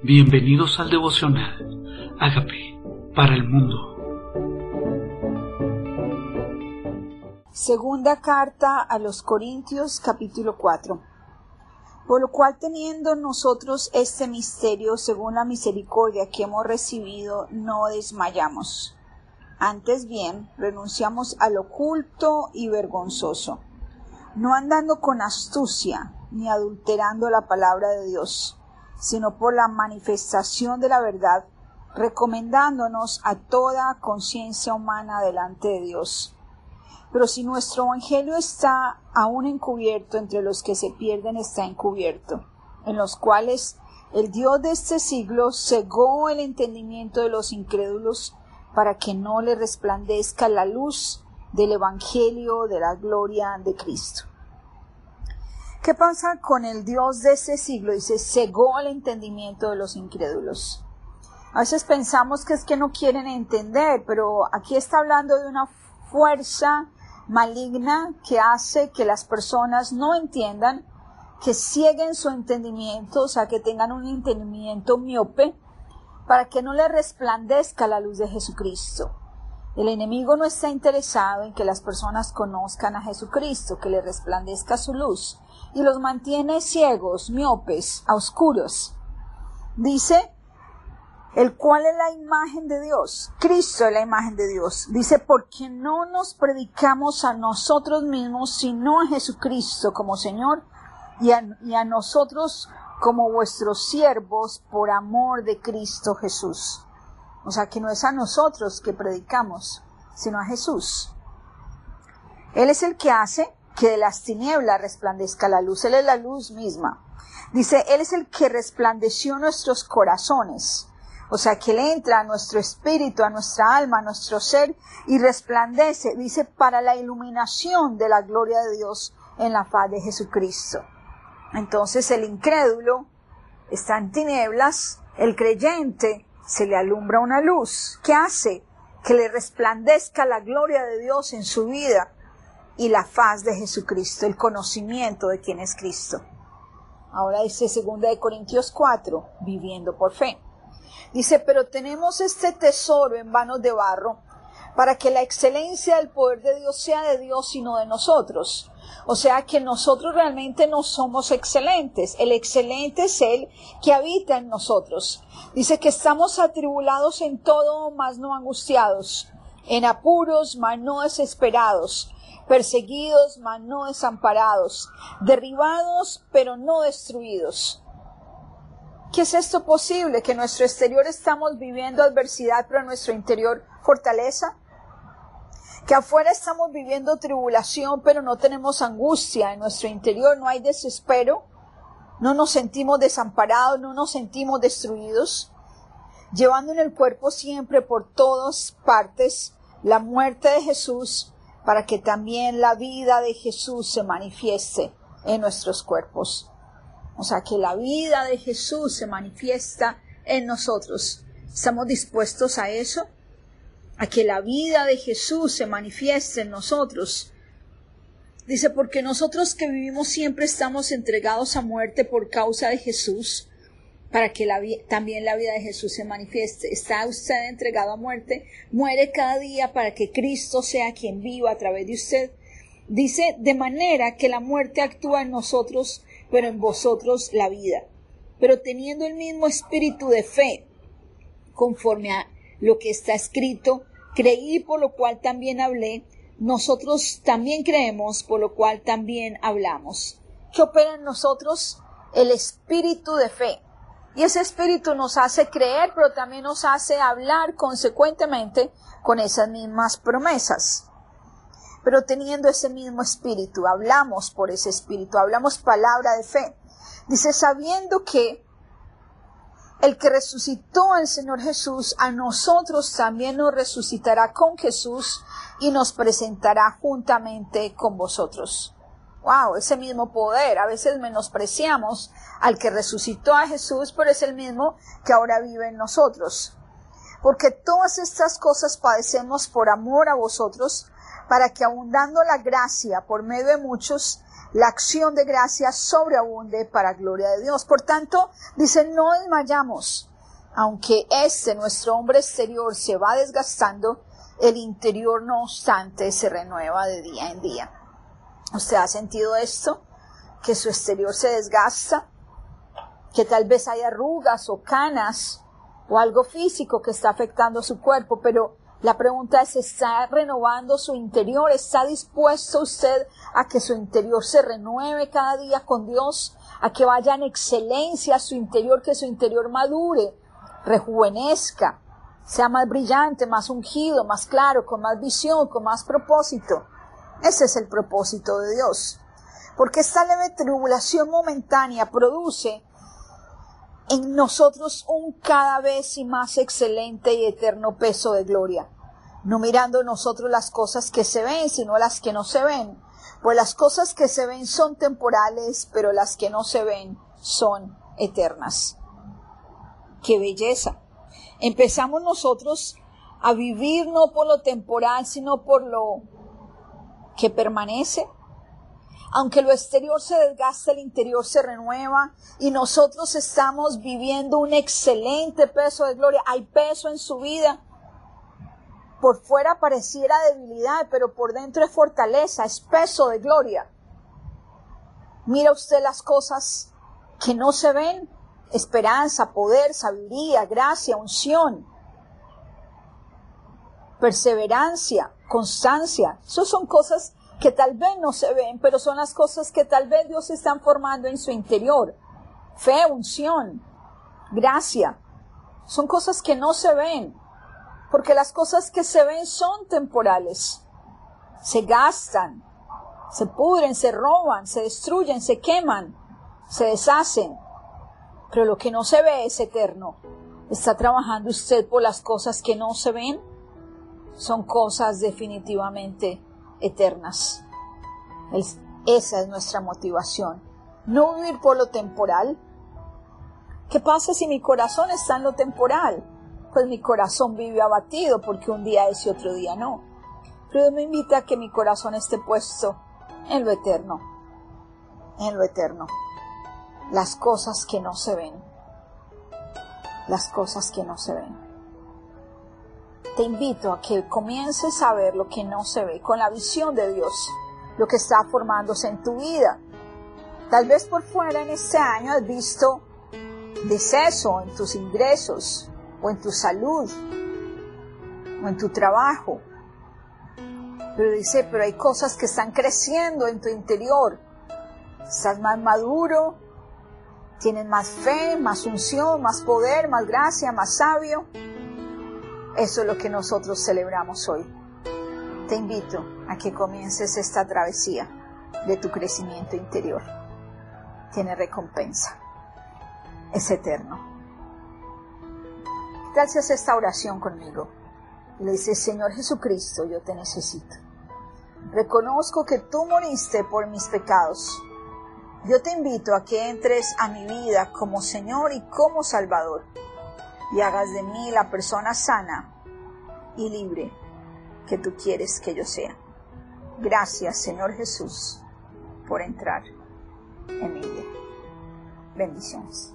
Bienvenidos al devocional. Hágame para el mundo. Segunda carta a los Corintios capítulo 4. Por lo cual teniendo nosotros este misterio según la misericordia que hemos recibido, no desmayamos. Antes bien, renunciamos al oculto y vergonzoso, no andando con astucia, ni adulterando la palabra de Dios sino por la manifestación de la verdad, recomendándonos a toda conciencia humana delante de Dios. Pero si nuestro Evangelio está aún encubierto entre los que se pierden, está encubierto, en los cuales el Dios de este siglo cegó el entendimiento de los incrédulos para que no le resplandezca la luz del Evangelio de la gloria de Cristo. ¿Qué pasa con el Dios de ese siglo? Dice, cegó el entendimiento de los incrédulos. A veces pensamos que es que no quieren entender, pero aquí está hablando de una fuerza maligna que hace que las personas no entiendan, que cieguen su entendimiento, o sea, que tengan un entendimiento miope, para que no le resplandezca la luz de Jesucristo. El enemigo no está interesado en que las personas conozcan a Jesucristo, que le resplandezca su luz, y los mantiene ciegos, miopes, a oscuros. Dice, el cual es la imagen de Dios. Cristo es la imagen de Dios. Dice, porque no nos predicamos a nosotros mismos, sino a Jesucristo como Señor y a, y a nosotros como vuestros siervos por amor de Cristo Jesús. O sea, que no es a nosotros que predicamos, sino a Jesús. Él es el que hace que de las tinieblas resplandezca la luz. Él es la luz misma. Dice, Él es el que resplandeció nuestros corazones. O sea, que le entra a nuestro espíritu, a nuestra alma, a nuestro ser y resplandece, dice, para la iluminación de la gloria de Dios en la faz de Jesucristo. Entonces el incrédulo está en tinieblas, el creyente se le alumbra una luz. ¿Qué hace? Que le resplandezca la gloria de Dios en su vida y la faz de Jesucristo, el conocimiento de quién es Cristo. Ahora dice 2 de Corintios 4, viviendo por fe. Dice, pero tenemos este tesoro en vanos de barro, para que la excelencia del poder de Dios sea de Dios y no de nosotros. O sea que nosotros realmente no somos excelentes. El excelente es Él que habita en nosotros. Dice que estamos atribulados en todo, mas no angustiados, en apuros, mas no desesperados, perseguidos, mas no desamparados, derribados, pero no destruidos. ¿Qué es esto posible? Que en nuestro exterior estamos viviendo adversidad, pero en nuestro interior fortaleza. Que afuera estamos viviendo tribulación, pero no tenemos angustia. En nuestro interior no hay desespero. No nos sentimos desamparados, no nos sentimos destruidos. Llevando en el cuerpo siempre por todas partes la muerte de Jesús para que también la vida de Jesús se manifieste en nuestros cuerpos. O sea, que la vida de Jesús se manifiesta en nosotros. ¿Estamos dispuestos a eso? A que la vida de Jesús se manifieste en nosotros. Dice, porque nosotros que vivimos siempre estamos entregados a muerte por causa de Jesús, para que la, también la vida de Jesús se manifieste. ¿Está usted entregado a muerte? Muere cada día para que Cristo sea quien viva a través de usted. Dice, de manera que la muerte actúa en nosotros, pero en vosotros la vida. Pero teniendo el mismo espíritu de fe, conforme a lo que está escrito, creí por lo cual también hablé, nosotros también creemos por lo cual también hablamos. ¿Qué opera en nosotros? El espíritu de fe. Y ese espíritu nos hace creer, pero también nos hace hablar consecuentemente con esas mismas promesas. Pero teniendo ese mismo espíritu, hablamos por ese espíritu, hablamos palabra de fe. Dice, sabiendo que el que resucitó al Señor Jesús, a nosotros también nos resucitará con Jesús y nos presentará juntamente con vosotros. Wow, ese mismo poder. A veces menospreciamos al que resucitó a Jesús, pero es el mismo que ahora vive en nosotros. Porque todas estas cosas padecemos por amor a vosotros, para que abundando la gracia por medio de muchos, la acción de gracia sobreabunde para gloria de Dios. Por tanto, dice, no desmayamos. Aunque este, nuestro hombre exterior, se va desgastando, el interior, no obstante, se renueva de día en día. ¿Usted ha sentido esto? Que su exterior se desgasta, que tal vez hay arrugas o canas o algo físico que está afectando su cuerpo, pero la pregunta es, ¿está renovando su interior? ¿Está dispuesto usted a que su interior se renueve cada día con Dios? ¿A que vaya en excelencia a su interior, que su interior madure, rejuvenezca, sea más brillante, más ungido, más claro, con más visión, con más propósito? Ese es el propósito de Dios. Porque esta leve tribulación momentánea produce en nosotros un cada vez más excelente y eterno peso de gloria, no mirando nosotros las cosas que se ven, sino las que no se ven, pues las cosas que se ven son temporales, pero las que no se ven son eternas. ¡Qué belleza! Empezamos nosotros a vivir no por lo temporal, sino por lo que permanece, aunque lo exterior se desgasta, el interior se renueva y nosotros estamos viviendo un excelente peso de gloria. Hay peso en su vida. Por fuera pareciera debilidad, pero por dentro es fortaleza, es peso de gloria. Mira usted las cosas que no se ven. Esperanza, poder, sabiduría, gracia, unción, perseverancia, constancia. Esas son cosas que tal vez no se ven, pero son las cosas que tal vez Dios está formando en su interior. Fe, unción, gracia. Son cosas que no se ven, porque las cosas que se ven son temporales. Se gastan, se pudren, se roban, se destruyen, se queman, se deshacen. Pero lo que no se ve es eterno. ¿Está trabajando usted por las cosas que no se ven? Son cosas definitivamente eternas. esa es nuestra motivación. No vivir por lo temporal. ¿Qué pasa si mi corazón está en lo temporal? Pues mi corazón vive abatido porque un día es y otro día no. Pero Dios me invita a que mi corazón esté puesto en lo eterno. En lo eterno. Las cosas que no se ven. Las cosas que no se ven te invito a que comiences a ver lo que no se ve con la visión de Dios, lo que está formándose en tu vida. Tal vez por fuera en este año has visto deceso en tus ingresos o en tu salud o en tu trabajo. Pero dice, pero hay cosas que están creciendo en tu interior. Estás más maduro, tienes más fe, más unción, más poder, más gracia, más sabio. Eso es lo que nosotros celebramos hoy. Te invito a que comiences esta travesía de tu crecimiento interior. Tiene recompensa. Es eterno. ¿Qué tal haces esta oración conmigo? Le dices, Señor Jesucristo, yo te necesito. Reconozco que tú moriste por mis pecados. Yo te invito a que entres a mi vida como Señor y como Salvador y hagas de mí la persona sana y libre que tú quieres que yo sea. Gracias, Señor Jesús, por entrar en mi vida. Bendiciones.